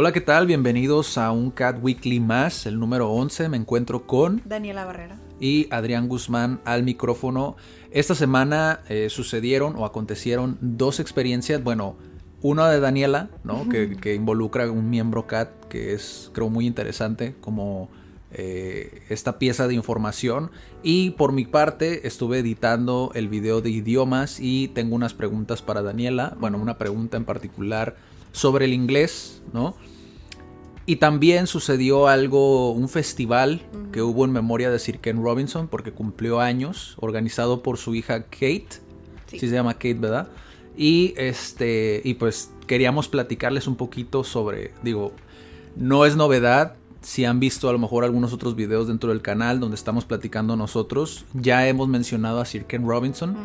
Hola, ¿qué tal? Bienvenidos a un Cat Weekly más, el número 11. Me encuentro con... Daniela Barrera. Y Adrián Guzmán al micrófono. Esta semana eh, sucedieron o acontecieron dos experiencias, bueno, una de Daniela, ¿no? que, que, involucra a un miembro CAT que es, creo, muy interesante como eh, esta pieza de información. Y por mi parte estuve editando el video de idiomas y tengo unas preguntas para Daniela. Bueno, una pregunta en particular sobre el inglés, ¿no? Y también sucedió algo, un festival que hubo en memoria de Sir Ken Robinson porque cumplió años, organizado por su hija Kate. Sí. se llama Kate, ¿verdad? Y este y pues queríamos platicarles un poquito sobre, digo, no es novedad, si han visto a lo mejor algunos otros videos dentro del canal donde estamos platicando nosotros, ya hemos mencionado a Sir Ken Robinson,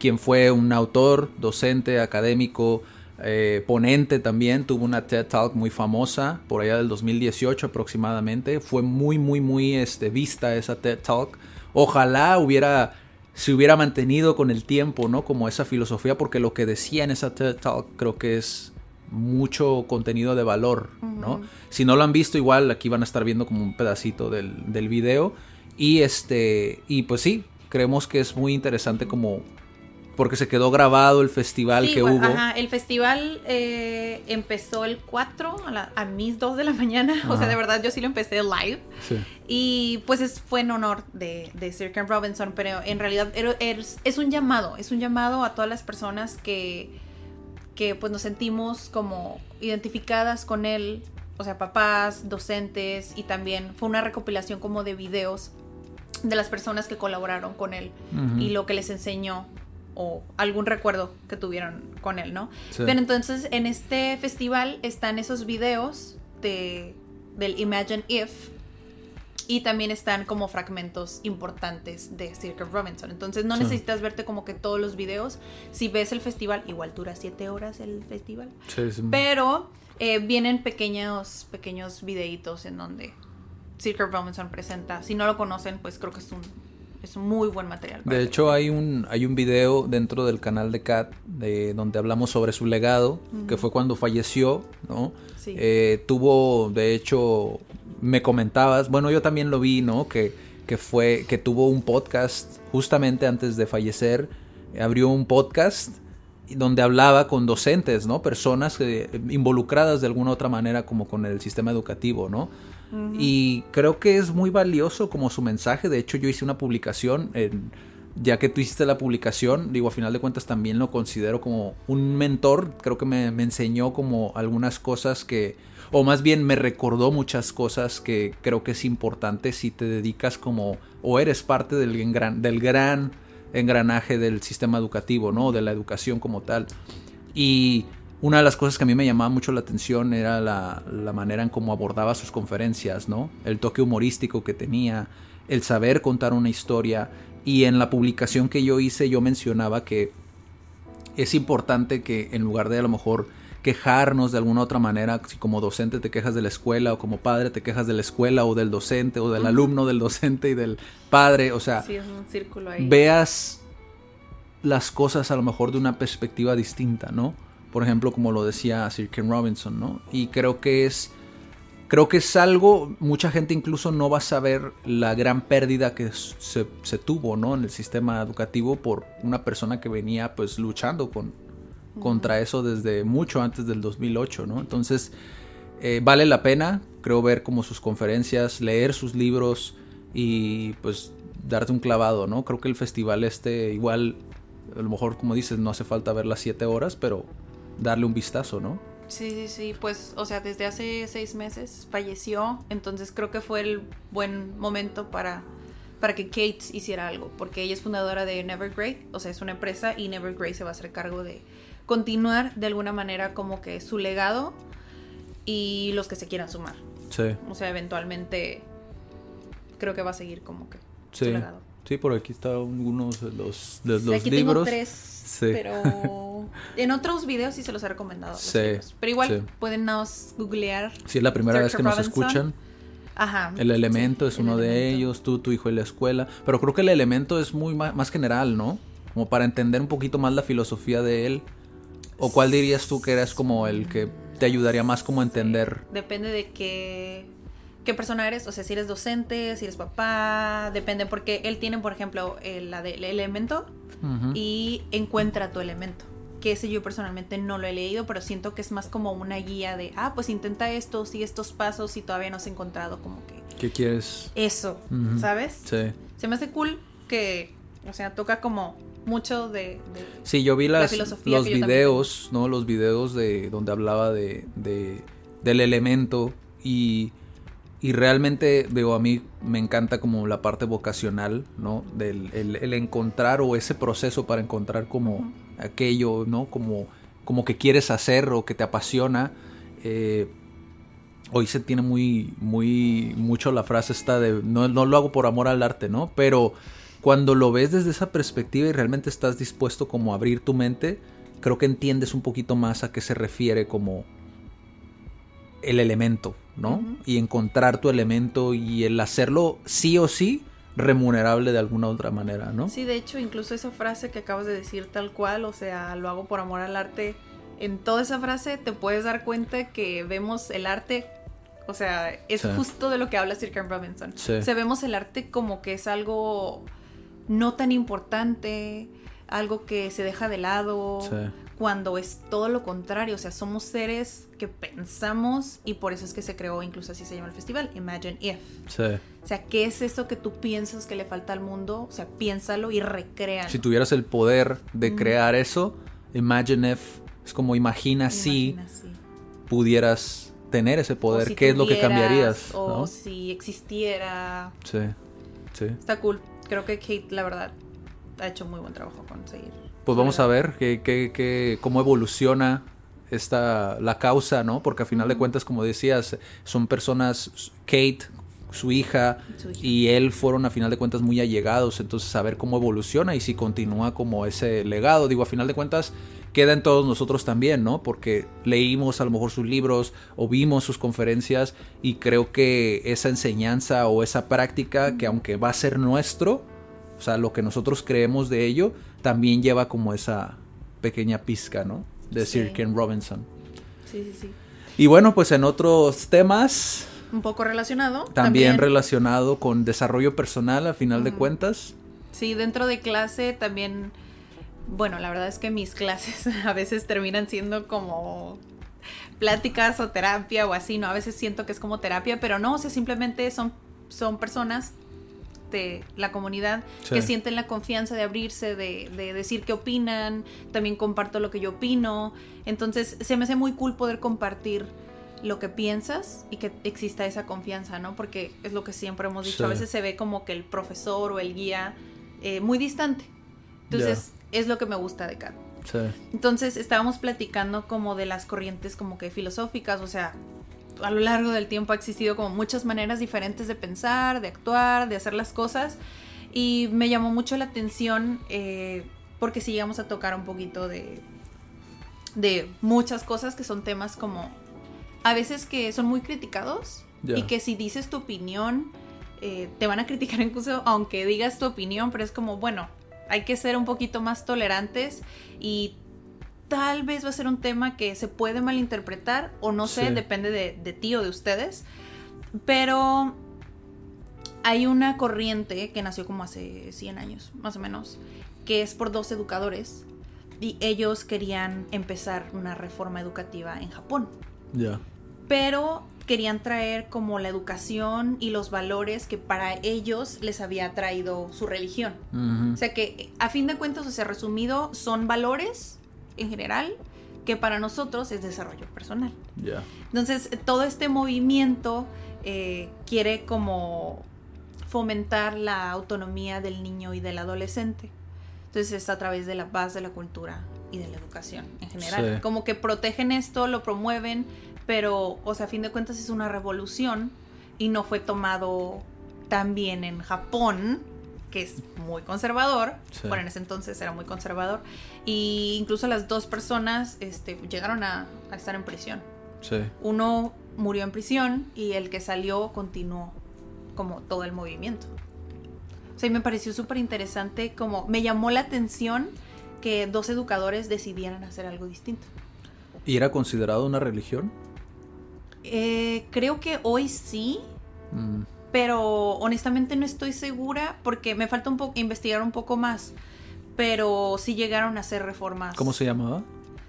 quien fue un autor, docente, académico, eh, ponente también, tuvo una TED Talk muy famosa por allá del 2018 aproximadamente. Fue muy, muy, muy este, vista esa TED Talk. Ojalá hubiera, se hubiera mantenido con el tiempo, ¿no? Como esa filosofía, porque lo que decía en esa TED Talk creo que es mucho contenido de valor, ¿no? Si no lo han visto, igual aquí van a estar viendo como un pedacito del, del video. Y este, y pues sí, creemos que es muy interesante como porque se quedó grabado el festival sí, que bueno, hubo. Ajá, el festival eh, empezó el 4 a, la, a, mis 2 de la mañana. Ajá. O sea, de verdad, yo sí lo empecé live. Sí. Y pues es, fue en honor de, de Sir Ken Robinson, pero en realidad es, es un llamado, es un llamado a todas las personas que, que pues nos sentimos como identificadas con él, o sea, papás, docentes, y también fue una recopilación como de videos de las personas que colaboraron con él uh -huh. y lo que les enseñó o algún recuerdo que tuvieron con él, ¿no? Sí. Pero entonces en este festival están esos videos de, del Imagine If y también están como fragmentos importantes de Ken Robinson. Entonces no sí. necesitas verte como que todos los videos. Si ves el festival, igual dura siete horas el festival. Sí, sí. Pero eh, vienen pequeños, pequeños videitos en donde Ken Robinson presenta. Si no lo conocen, pues creo que es un es un muy buen material. De hecho, hay un, hay un video dentro del canal de Kat de, donde hablamos sobre su legado, uh -huh. que fue cuando falleció, ¿no? Sí. Eh, tuvo, de hecho, me comentabas, bueno, yo también lo vi, ¿no? Que, que fue, que tuvo un podcast justamente antes de fallecer, abrió un podcast donde hablaba con docentes, ¿no? Personas que, involucradas de alguna otra manera como con el sistema educativo, ¿no? Uh -huh. Y creo que es muy valioso como su mensaje. De hecho, yo hice una publicación, en, ya que tú hiciste la publicación, digo, a final de cuentas también lo considero como un mentor. Creo que me, me enseñó como algunas cosas que, o más bien me recordó muchas cosas que creo que es importante si te dedicas como, o eres parte del, engran, del gran engranaje del sistema educativo, ¿no? De la educación como tal. Y una de las cosas que a mí me llamaba mucho la atención era la, la, manera en cómo abordaba sus conferencias, ¿no? El toque humorístico que tenía, el saber contar una historia. Y en la publicación que yo hice yo mencionaba que es importante que en lugar de a lo mejor quejarnos de alguna otra manera, si como docente te quejas de la escuela o como padre te quejas de la escuela o del docente o del uh -huh. alumno del docente y del padre, o sea, sí, es un círculo ahí. veas las cosas a lo mejor de una perspectiva distinta, ¿no? por ejemplo, como lo decía Sir Ken Robinson, ¿no? Y creo que es creo que es algo, mucha gente incluso no va a saber la gran pérdida que se, se, tuvo, ¿no? En el sistema educativo por una persona que venía pues luchando con, contra eso desde mucho antes del 2008, ¿no? Entonces, eh, vale la pena, creo, ver como sus conferencias, leer sus libros y pues darte un clavado, ¿no? Creo que el festival este igual, a lo mejor como dices, no hace falta ver las siete horas, pero darle un vistazo, ¿no? Sí, sí, sí, pues, o sea, desde hace seis meses falleció, entonces creo que fue el buen momento para para que Kate hiciera algo, porque ella es fundadora de Never Grey, o sea, es una empresa y Never Grey se va a hacer cargo de continuar de alguna manera como que su legado y los que se quieran sumar. Sí. O sea, eventualmente creo que va a seguir como que Sí. su legado. Sí, por aquí están algunos de los, de Sí, los aquí libros. tengo tres, Sí. pero en otros videos sí se los he recomendado. los Sí, libros. Pero igual sí. pueden nos googlear. Si es la primera vez que nos Robinson. escuchan, Ajá. el elemento sí, es el uno de ellos, tú, tu hijo y la escuela. Pero creo que el elemento es muy más, general, ¿no? Como para entender un poquito más la filosofía de él. ¿O cuál dirías tú que eres como el que te ayudaría más como a entender? Depende de qué, qué persona eres, o sea, si eres docente, si eres papá, depende, porque él tiene, por ejemplo, el, la del elemento y encuentra tu elemento. Que ese yo personalmente no lo he leído, pero siento que es más como una guía de, ah, pues intenta esto, sigue estos pasos y todavía no has encontrado como que ¿Qué quieres? eso. ¿sabes? Sí. Se me hace cool que, o sea, toca como mucho de... de- Sí, yo vi La las, filosofía los videos, ¿no? Los videos de donde hablaba de, de- del elemento y, y realmente, digo, a mí me encanta como la parte vocacional, ¿no? Del el, el encontrar o ese proceso para encontrar como aquello, ¿no? Como, como que quieres hacer o que te apasiona. Eh, hoy se tiene muy, muy, mucho la frase esta de no, no lo hago por amor al arte, ¿no? Pero cuando lo ves desde esa perspectiva y realmente estás dispuesto como a abrir tu mente, creo que entiendes un poquito más a qué se refiere como el elemento, ¿no? Y encontrar tu elemento y el hacerlo sí o sí remunerable de alguna otra manera, ¿no? Sí, de hecho, incluso esa frase que acabas de decir tal cual, o sea, lo hago por amor al arte, en toda esa frase te puedes dar cuenta que vemos el arte, o sea, es Sí. justo de lo que habla Sir Ken Robinson. Sí. O sea, vemos el arte como que es algo no tan importante, algo que se deja de lado, Sí. cuando es todo lo contrario, o sea, somos seres que pensamos y por eso es que se creó, incluso así se llama el festival, Imagine If. Sí. O sea, ¿qué es eso que tú piensas que le falta al mundo? O sea, piénsalo y recréalo. Si tuvieras el poder de Mm. crear eso, imagine if, es como imagina si sí. pudieras tener ese poder, si ¿qué es lo que cambiarías? O ¿no? si existiera. Sí, sí. Está cool. Creo que Kate, la verdad, ha hecho muy buen trabajo con seguir. Pues vamos a ver qué, qué- qué- cómo evoluciona esta, la causa, ¿no? Porque a final de cuentas, como decías, son personas, Kate, su hija, Su hija. y él fueron a final de cuentas muy allegados, entonces a ver cómo evoluciona y si continúa como ese legado. Digo, a final de cuentas queda en todos nosotros también, ¿no? Porque leímos a lo mejor sus libros o vimos sus conferencias y creo que esa enseñanza o esa práctica que aunque va a ser nuestro, o sea, lo que nosotros creemos de ello, también lleva como esa pequeña pizca, ¿no? De Sí. Sir Ken Robinson. Sí, sí, sí. Y bueno, pues en otros temas, Un poco relacionado. también, relacionado con desarrollo personal a final de cuentas. Sí, dentro de clase también. Bueno, la verdad es que mis clases a veces terminan siendo como pláticas o terapia o así, ¿no? A veces siento que es como terapia, pero no, o sea, simplemente son, son personas de la comunidad Sí. que sienten la confianza de abrirse, de, de decir qué opinan, también comparto lo que yo opino, entonces se me hace muy cool poder compartir lo que piensas y que exista esa confianza, ¿no? Porque es lo que siempre hemos dicho, Sí. a veces se ve como que el profesor o el guía eh, muy distante, entonces es lo que me gusta de Kat. Sí. Entonces estábamos platicando como de las corrientes como que filosóficas, o sea, a lo largo del tiempo ha existido como muchas maneras diferentes de pensar, de actuar, de hacer las cosas y me llamó mucho la atención eh, porque sí llegamos a tocar un poquito de, de muchas cosas que son temas como a veces que son muy criticados y que si dices tu opinión eh, te van a criticar incluso aunque digas tu opinión, pero es como, bueno, hay que ser un poquito más tolerantes y tal vez va a ser un tema que se puede malinterpretar o no sé, Sí. depende de, de ti o de ustedes, pero hay una corriente que nació como hace 100 años, más o menos, que es por dos educadores y ellos querían empezar una reforma educativa en Japón Ya. pero querían traer como la educación y los valores que para ellos les había traído su religión. Ujú. O sea que a fin de cuentas, o sea, resumido, son valores en general que para nosotros es desarrollo personal. Ya. Entonces, todo este movimiento eh, quiere como fomentar la autonomía del niño y del adolescente. Entonces es a través de la paz, de la cultura y de la educación en general. Sí. Como que protegen esto, lo promueven, pero, o sea, a fin de cuentas es una revolución y no fue tomado tan bien en Japón, que es muy conservador. Sí. Bueno, en ese entonces era muy conservador. Y incluso las dos personas este, llegaron a, a estar en prisión. Sí. Uno murió en prisión y el que salió continuó como todo el movimiento. O sea, y me pareció súper interesante como me llamó la atención que dos educadores decidieran hacer algo distinto. ¿Y era considerado una religión? Eh, creo que hoy sí, Mm, pero honestamente no estoy segura porque me falta un poco investigar un poco más. Pero sí llegaron a hacer reformas. ¿Cómo se llamaba?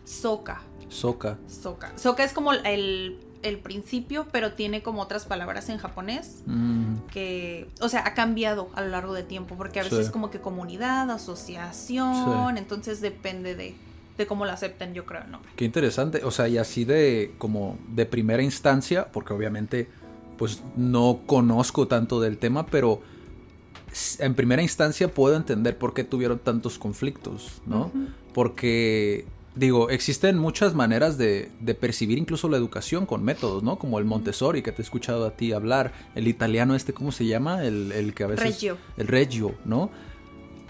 Soca. Soka. Soca. Soca es como el, el principio, pero tiene como otras palabras en japonés. Mm, que, o sea, ha cambiado a lo largo del tiempo, porque a veces Sí. es como que comunidad, asociación, Sí. entonces depende de, de cómo lo acepten, yo creo, nombre. Qué interesante. O sea, y así de como de primera instancia, porque obviamente pues no conozco tanto del tema, pero en primera instancia puedo entender por qué tuvieron tantos conflictos, ¿no? Porque, digo, existen muchas maneras de, de percibir incluso la educación con métodos, ¿no? Como el Montessori, que te he escuchado a ti hablar, el italiano este, ¿cómo se llama? El, el que a veces... Reggio. El Reggio, ¿no?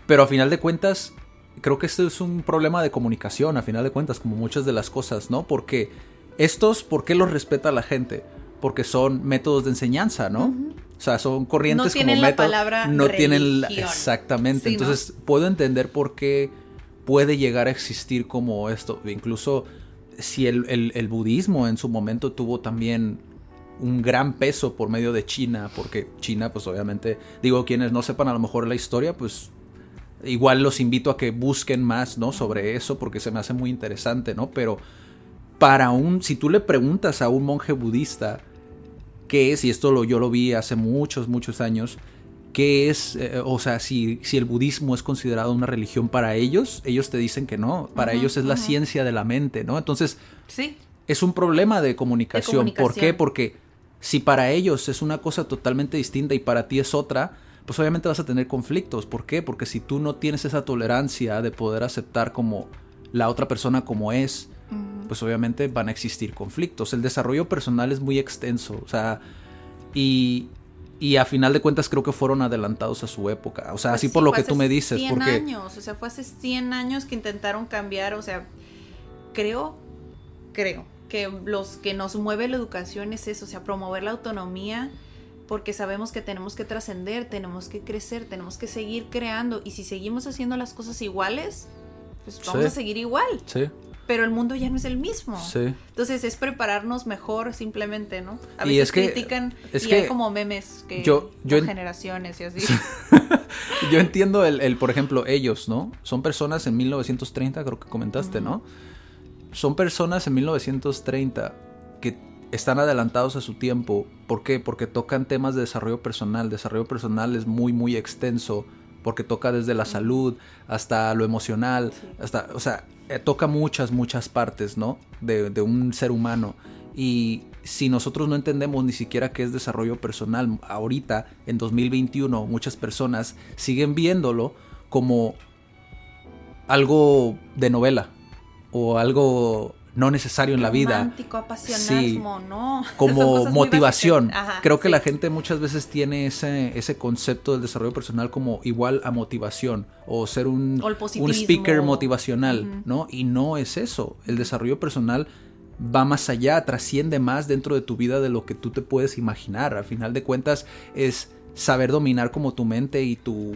Pero a final de cuentas, creo que esto es un problema de comunicación, a final de cuentas, como muchas de las cosas, ¿no? Porque estos, ¿por qué los respeta la gente? Porque son métodos de enseñanza, ¿no? O sea, son corrientes No tienen como la método. palabra no tienen la- religión. exactamente. Sí, ¿no? Entonces, puedo entender por qué puede llegar a existir como esto. Incluso si el, el- el budismo en su momento tuvo también un gran peso por medio de China, porque China, pues obviamente, digo, quienes no sepan a lo mejor la historia, pues igual los invito a que busquen más, ¿no? Sobre eso, porque se me hace muy interesante, ¿no? Pero para un, si tú le preguntas a un monje budista qué es, y esto lo, yo lo vi hace muchos, muchos años, qué es, eh, o sea, si, si el budismo es considerado una religión para ellos, ellos te dicen que no, para ellos es la ciencia de la mente, ¿no? Entonces, Sí, es un problema de comunicación. De ¿Por qué? comunicación. Porque si para ellos es una cosa totalmente distinta y para ti es otra, pues obviamente vas a tener conflictos. ¿Por qué? Porque si tú no tienes esa tolerancia de poder aceptar como la otra persona como es, pues obviamente van a existir conflictos. El desarrollo personal es muy extenso, o sea, y, y a final de cuentas creo que fueron adelantados a su época. O sea, Pues así sí, por lo que tú me dices, 100 porque... años, o sea, fue hace 100 años que intentaron cambiar, o sea, creo, creo que los que nos mueve la educación es eso, o sea, promover la autonomía, porque sabemos que tenemos que trascender, tenemos que crecer, tenemos que seguir creando, y si seguimos haciendo las cosas iguales, pues vamos Sí. a seguir igual, Sí, pero el mundo ya no es el mismo. sí. Entonces es prepararnos mejor simplemente, ¿no? A Y veces es que- critican es y que hay como memes que yo- yo generaciones y así. Yo entiendo el, el, por ejemplo, ellos, ¿no? Son personas en 1930, creo que comentaste, ¿no? Son personas en 1930 que están adelantados a su tiempo. ¿Por qué? Porque tocan temas de desarrollo personal. Desarrollo personal es muy, muy extenso. Porque toca desde la salud hasta lo emocional. Sí. Hasta, o sea, eh, toca muchas, muchas partes, ¿no? De, de un ser humano. Y si nosotros no entendemos ni siquiera qué es desarrollo personal, ahorita, en 2021, muchas personas siguen viéndolo como algo de novela o algo no necesario en la vida. Romántico, Sí. no. Como motivación. Ajá, Creo que sí. la gente muchas veces tiene ese, ese concepto del desarrollo personal como igual a motivación o ser un, O un speaker motivacional. ¿no? Y no es eso. El desarrollo personal va más allá, trasciende más dentro de tu vida de lo que tú te puedes imaginar. Al final de cuentas es saber dominar como tu mente y tu,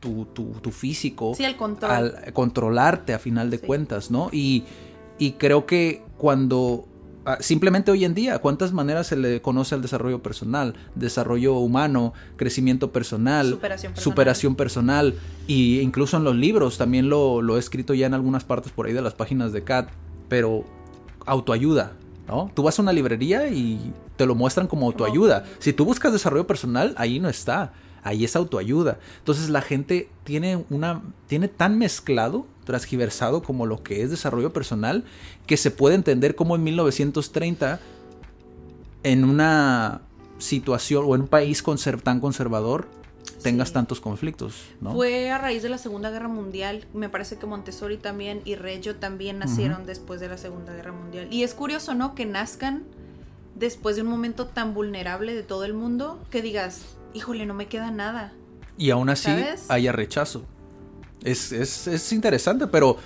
tu, tu, tu físico Sí, el control. al controlarte a final de Sí. cuentas, ¿no? Y, y creo que cuando ah, simplemente hoy en día, ¿cuántas maneras se le conoce al desarrollo personal? Desarrollo humano, crecimiento personal, Superación personal. superación personal, y incluso en los libros también lo, lo he escrito ya en algunas partes por ahí de las páginas de CAT, pero autoayuda, ¿no? Tú vas a una librería y te lo muestran como autoayuda. Si tú buscas desarrollo personal, ahí no está. Ahí es autoayuda. Entonces la gente tiene una tiene tan mezclado, transgiversado como lo que es desarrollo personal que se puede entender como en 1930 en una situación o en un país tan conservador tengas Sí. tantos conflictos, ¿no? Fue a raíz de la Segunda Guerra Mundial. Me parece que Montessori también y Reggio también nacieron después de la Segunda Guerra Mundial. Y es curioso, ¿no? Que nazcan después de un momento tan vulnerable de todo el mundo que digas, híjole, no me queda nada. y aún así ¿Sabes? haya rechazo. Es, es, es interesante, pero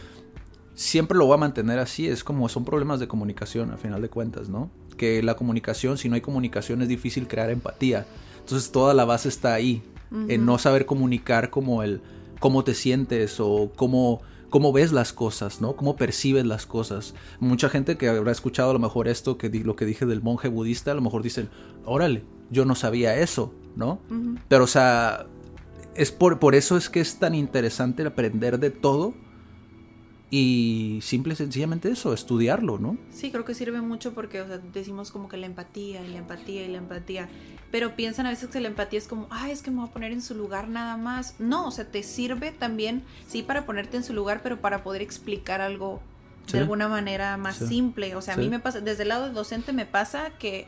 siempre lo voy a mantener así. Es como son problemas de comunicación, a final de cuentas, ¿no? Que la comunicación, si no hay comunicación, es difícil crear empatía. Entonces toda la base está ahí, en no saber comunicar como el cómo te sientes o cómo, cómo ves las cosas, ¿no? Cómo percibes las cosas. Mucha gente que habrá escuchado a lo mejor esto, que di- lo que dije del monje budista, a lo mejor dicen, órale, yo no sabía eso, ¿no? Pero, o sea, es por, por eso es que es tan interesante aprender de todo y simple y sencillamente eso, estudiarlo, ¿no? Sí, creo que sirve mucho porque o sea, decimos como que la empatía y la empatía y la empatía. Pero piensan a veces que la empatía es como, ay, es que me voy a poner en su lugar nada más. No, o sea, te sirve también, sí, para ponerte en su lugar, pero para poder explicar algo Sí. de alguna manera más Sí. simple. O sea, a mí me pasa, desde el lado del docente me pasa que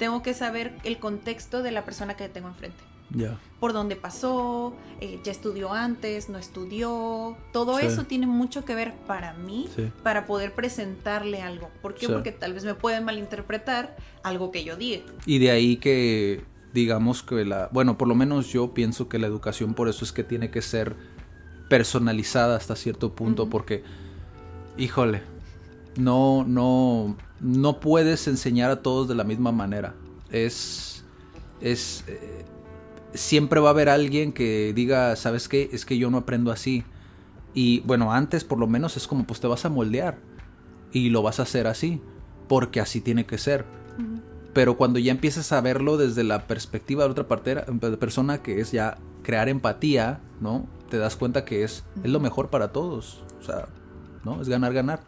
tengo que saber el contexto de la persona que tengo enfrente. Ya. Por dónde pasó, eh, ya estudió antes, no estudió. Todo Sí. eso tiene mucho que ver para mí Sí. para poder presentarle algo. ¿Por qué? Sí. Porque tal vez me pueden malinterpretar algo que yo diga. Y de ahí que digamos que la, bueno, por lo menos yo pienso que la educación por eso es que tiene que ser personalizada hasta cierto punto porque híjole, no no no puedes enseñar a todos de la misma manera. Es es eh, siempre va a haber alguien que diga, ¿sabes qué? Es que yo no aprendo así. Y bueno, antes por lo menos es como pues te vas a moldear y lo vas a hacer así, porque así tiene que ser pero cuando ya empiezas a verlo desde la perspectiva de otra partera- de persona que es ya crear empatía, ¿no? Te das cuenta que es, es lo mejor para todos, o sea, ¿no? Es ganar, ganar.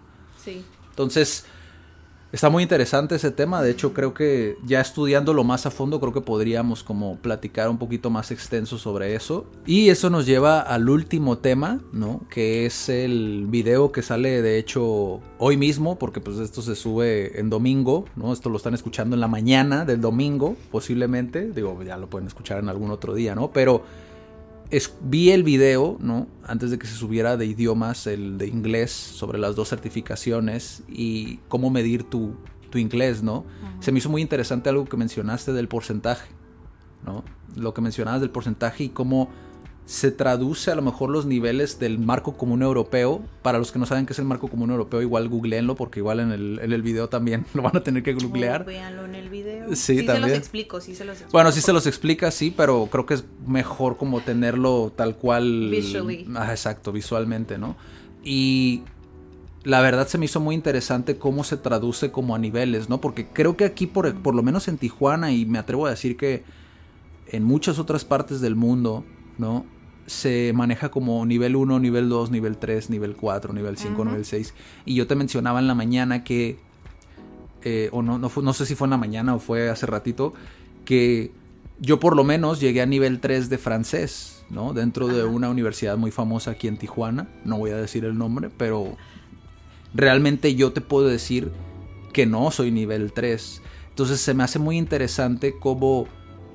Sí. Entonces, está muy interesante ese tema, de hecho creo que ya estudiándolo más a fondo, creo que podríamos como platicar un poquito más extenso sobre eso. Y eso nos lleva al último tema, ¿no? Que es el video que sale de hecho hoy mismo, porque pues esto se sube en domingo, ¿no? Esto lo están escuchando en la mañana del domingo, posiblemente, digo, ya lo pueden escuchar en algún otro día, ¿no? Pero es- vi el video, ¿no? Antes de que se subiera de idiomas, el de inglés, sobre las dos certificaciones y cómo medir tu, tu inglés, ¿no? Se me hizo muy interesante algo que mencionaste del porcentaje, ¿no? Lo que mencionabas del porcentaje y cómo se traduce a lo mejor los niveles del marco común europeo. Para los que no saben qué es el marco común europeo, igual googleenlo porque igual en el, en el video también lo van a tener que googlear. O véanlo en el video. Sí, se los también. explico, sí se los explico. Bueno, sí se los explica, sí, pero creo que es mejor como tenerlo tal cual. Visually. Ah, exacto, visualmente, ¿no? Y la verdad se me hizo muy interesante cómo se traduce como a niveles, ¿no? Porque creo que aquí, por, por lo menos en Tijuana, y me atrevo a decir que en muchas otras partes del mundo, ¿no? Se maneja como nivel 1, nivel 2, nivel 3, nivel 4, nivel 5, Ujú. nivel 6. Y yo te mencionaba en la mañana que eh, o no, no, fue- no sé si fue en la mañana o fue hace ratito, que yo por lo menos llegué a nivel 3 de francés, ¿no? Dentro de una universidad muy famosa aquí en Tijuana, no voy a decir el nombre, pero realmente yo te puedo decir que no soy nivel 3. Entonces se me hace muy interesante cómo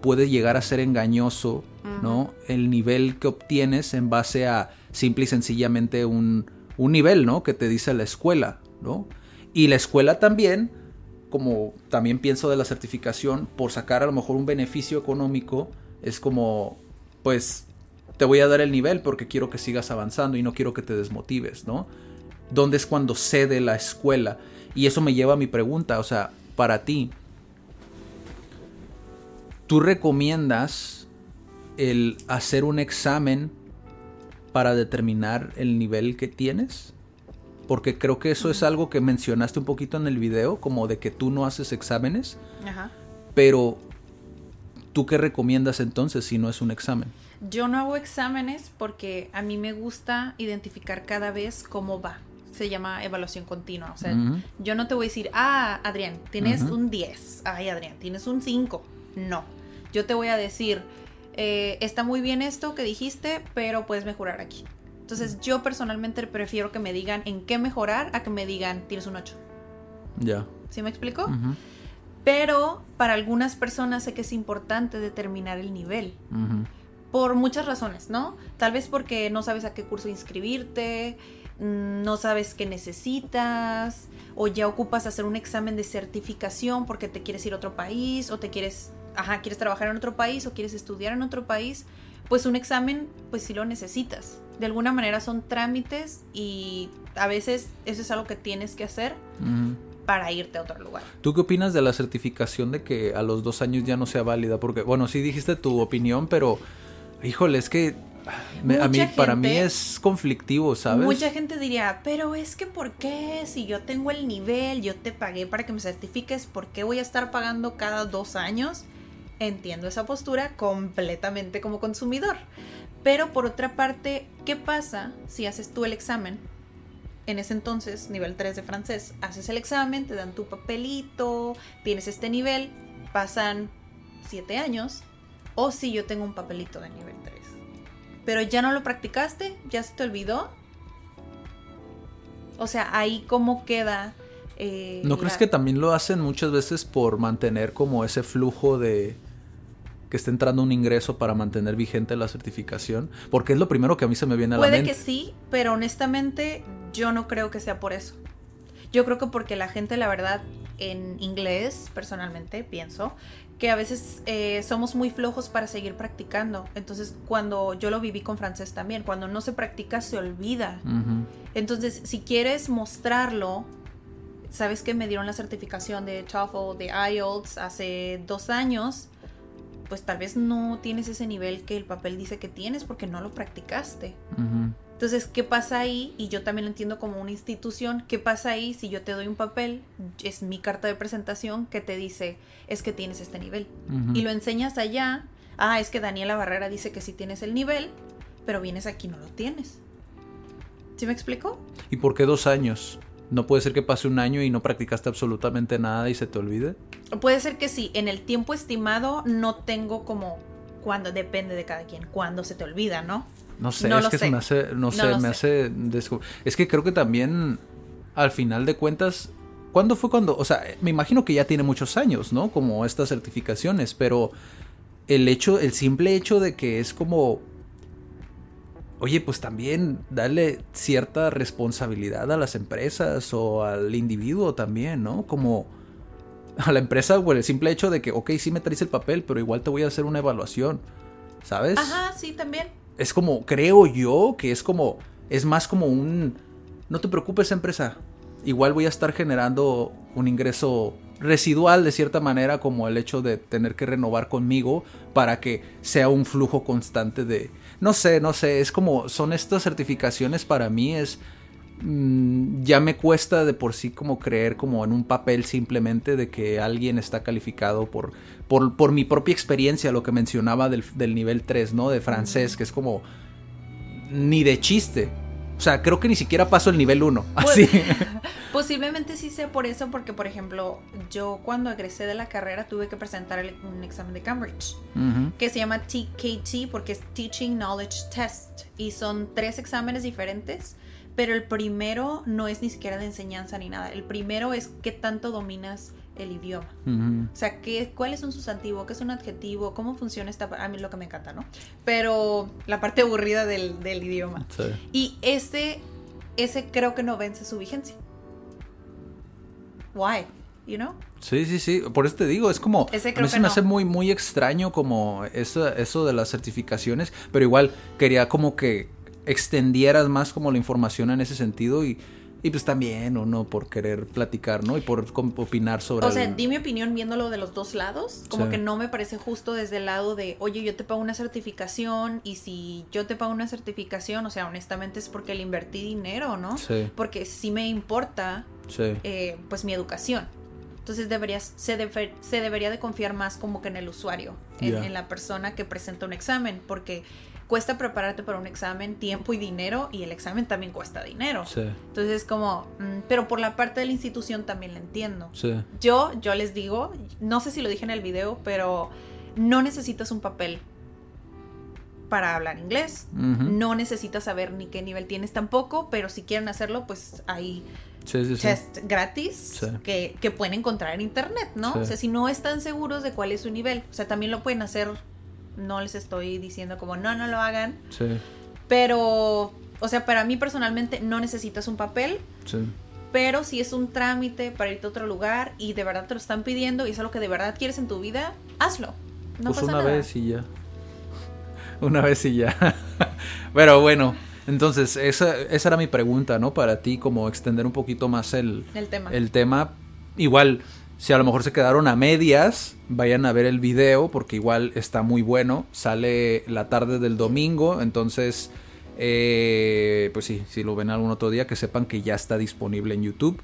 puede llegar a ser engañoso, ¿no? El nivel que obtienes en base a simple y sencillamente un, un nivel, ¿no? Que te dice la escuela, ¿no? Y la escuela también, como también pienso de la certificación, por sacar a lo mejor un beneficio económico, es como, pues, te voy a dar el nivel porque quiero que sigas avanzando y no quiero que te desmotives, ¿no? ¿Dónde es cuando cede la escuela? Y eso me lleva a mi pregunta, o sea, para ti, ¿tú recomiendas el hacer un examen para determinar el nivel que tienes? Porque creo que eso es algo que mencionaste un poquito en el video, como de que tú no haces exámenes, Ajá. pero ¿tú qué recomiendas entonces si no es un examen? Yo no hago exámenes porque a mí me gusta identificar cada vez cómo va. Se llama evaluación continua. O sea, yo no te voy a decir, ah, Adrián, tienes un 10. Ay, Adrián, tienes un 5. No. Yo te voy a decir, eh, está muy bien esto que dijiste, pero puedes mejorar aquí. Entonces, yo personalmente prefiero que me digan en qué mejorar a que me digan, tienes un 8. Ya. ¿Sí me explico? Pero para algunas personas sé que es importante determinar el nivel. por muchas razones, ¿no? Tal vez porque no sabes a qué curso inscribirte, mm, no sabes qué necesitas, o ya ocupas hacer un examen de certificación porque te quieres ir a otro país, o te quieres, ajá, quieres trabajar en otro país, o quieres estudiar en otro país, pues un examen, pues sí lo necesitas. De alguna manera son trámites y a veces eso es algo que tienes que hacer para irte a otro lugar. ¿Tú qué opinas de la certificación de que a los dos años ya no sea válida? Porque, bueno, sí dijiste tu opinión, pero, híjole, es que a mí, para mí es conflictivo, ¿sabes? Mucha gente diría, pero es que ¿por qué? Si yo tengo el nivel, yo te pagué para que me certifiques, ¿por qué voy a estar pagando cada dos años? Entiendo esa postura completamente como consumidor. Pero por otra parte, ¿qué pasa si haces tú el examen? En ese entonces, nivel 3 de francés, haces el examen, te dan tu papelito, tienes este nivel, pasan 7 años, o si yo tengo un papelito de nivel 3 pero ya no lo practicaste, ya se te olvidó. O sea, ahí cómo queda. Eh, ¿No crees que también lo hacen muchas veces por mantener como ese flujo de que esté entrando un ingreso para mantener vigente la certificación? Porque es lo primero que a mí se me viene a la mente. Puede que sí, pero honestamente yo no creo que sea por eso. Yo creo que porque la gente, la verdad, en inglés, personalmente, pienso, que a veces eh, somos muy flojos para seguir practicando. Entonces, cuando yo lo viví con francés también, cuando no se practica se olvida. Entonces, si quieres mostrarlo, sabes que me dieron la certificación de TOEFL, de IELTS hace dos años, pues tal vez no tienes ese nivel que el papel dice que tienes porque no lo practicaste. Entonces, ¿qué pasa ahí? Y yo también lo entiendo como una institución. ¿Qué pasa ahí si yo te doy un papel? Es mi carta de presentación que te dice, es que tienes este nivel. Y lo enseñas allá. Ah, es que Daniela Barrera dice que sí tienes el nivel, pero vienes aquí y no lo tienes. ¿Sí me explico? ¿Y por qué dos años? ¿No puede ser que pase un año y no practicaste absolutamente nada y se te olvide? Puede ser que sí. En el tiempo estimado no tengo como cuando depende de cada quien, cuando se te olvida, ¿no? No sé, es que se me hace, no, sé, me hace Es que creo que también, al final de cuentas, ¿cuándo fue cuando? O sea, me imagino que ya tiene muchos años, ¿no? Como estas certificaciones, pero el hecho, el simple hecho de que es como... Oye, pues también darle cierta responsabilidad a las empresas o al individuo también, ¿no? Como a la empresa, o el simple hecho de que, ok, sí me traes el papel, pero igual te voy a hacer una evaluación, ¿sabes? Ajá, sí, también es como, creo yo, que es como, es más como un, no te preocupes empresa, igual voy a estar generando un ingreso residual de cierta manera como el hecho de tener que renovar conmigo para que sea un flujo constante de no sé no sé es como son estas certificaciones para mí es mm, ya me cuesta de por sí como creer como en un papel simplemente de que alguien está calificado por por, mi propia experiencia, lo que mencionaba del, nivel 3, ¿no? De francés, que es como ni de chiste. O sea, creo que ni siquiera paso el nivel 1. Pues, así. posiblemente sí sea por eso, porque por ejemplo, yo cuando egresé de la carrera tuve que presentar un examen de Cambridge, que se llama TKT, porque es Teaching Knowledge Test, y son tres exámenes diferentes, pero el primero no es ni siquiera de enseñanza ni nada. El primero es qué tanto dominas el idioma. O sea, ¿qué, ¿cuál es un sustantivo? ¿Qué es un adjetivo? ¿Cómo funciona esta? A mí lo que me encanta, ¿no? Pero la parte aburrida del, idioma. Y ese, ese creo que no vence su vigencia. Why? You know? Sí, sí, sí. Por eso te digo, es como. Ese creo a mí se me hace muy, muy extraño como eso, eso de las certificaciones. Pero igual quería como que extendieras más como la información en ese sentido y y pues también uno por querer platicar, ¿no? Y por opinar sobre... O sea, di mi opinión viéndolo de los dos lados. Como que no me parece justo desde el lado de, oye, yo te pago una certificación y si yo te pago una certificación, o sea, honestamente es porque le invertí dinero, ¿no? Sí. Porque sí me importa, eh, pues, mi educación. Entonces deberías, se, se debería de confiar más como que en el usuario, en la persona que presenta un examen, porque cuesta prepararte para un examen, tiempo y dinero, y el examen también cuesta dinero. Sí. Entonces es como, mm, pero por la parte de la institución también lo entiendo. Sí. Yo, yo les digo, no sé si lo dije en el video, pero no necesitas un papel para hablar inglés. No necesitas saber ni qué nivel tienes tampoco, pero si quieren hacerlo, pues hay sí, test gratis que, que, pueden encontrar en internet, ¿no? O sea, si no están seguros de cuál es su nivel, o sea, también lo pueden hacer no les estoy diciendo como no, no lo hagan. Sí, Pero, o sea, para mí personalmente no necesitas un papel, sí. pero si es un trámite para irte a otro lugar y de verdad te lo están pidiendo y es algo que de verdad quieres en tu vida, hazlo. No pues pasa una nada. vez y ya. Una vez y ya. Pero bueno, entonces esa, esa era mi pregunta, ¿no? Para ti, como extender un poquito más el, El tema. el tema. Igual, si a lo mejor se quedaron a medias, vayan a ver el video porque igual está muy bueno. Sale la tarde del domingo, entonces, eh, pues sí, si lo ven algún otro día, que sepan que ya está disponible en YouTube.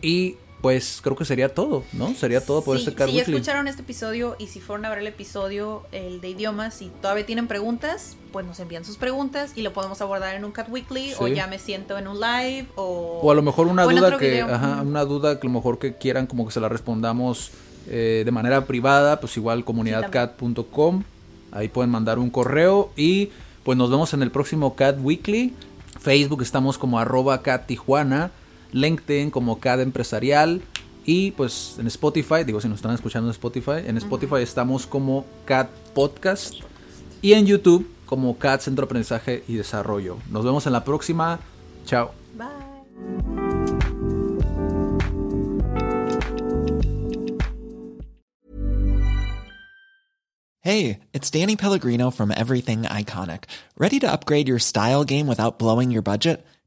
Y pues creo que sería todo, ¿no? Sería todo por Sí, este Cat Si ya escucharon este episodio y si fueron a ver el episodio, el de idiomas, y todavía tienen preguntas, pues nos envían sus preguntas y lo podemos abordar en un Cat Weekly o ya me siento en un live o... O a lo mejor una duda que, ajá, una duda que a lo mejor que quieran como que se la respondamos eh, de manera privada, pues igual comunidadcat.com, ahí pueden mandar un correo y pues nos vemos en el próximo Cat Weekly. Facebook estamos como arroba Cat Tijuana, LinkedIn como Cat Empresarial y pues en Spotify, digo si nos están escuchando en Spotify, en Spotify estamos como Cat Podcast y en YouTube como Cat Centro de Aprendizaje y Desarrollo. Nos vemos en la próxima. Chao. Bye. Hey, it's Danny Pellegrino from Everything Iconic. Ready to upgrade your style game without blowing your budget?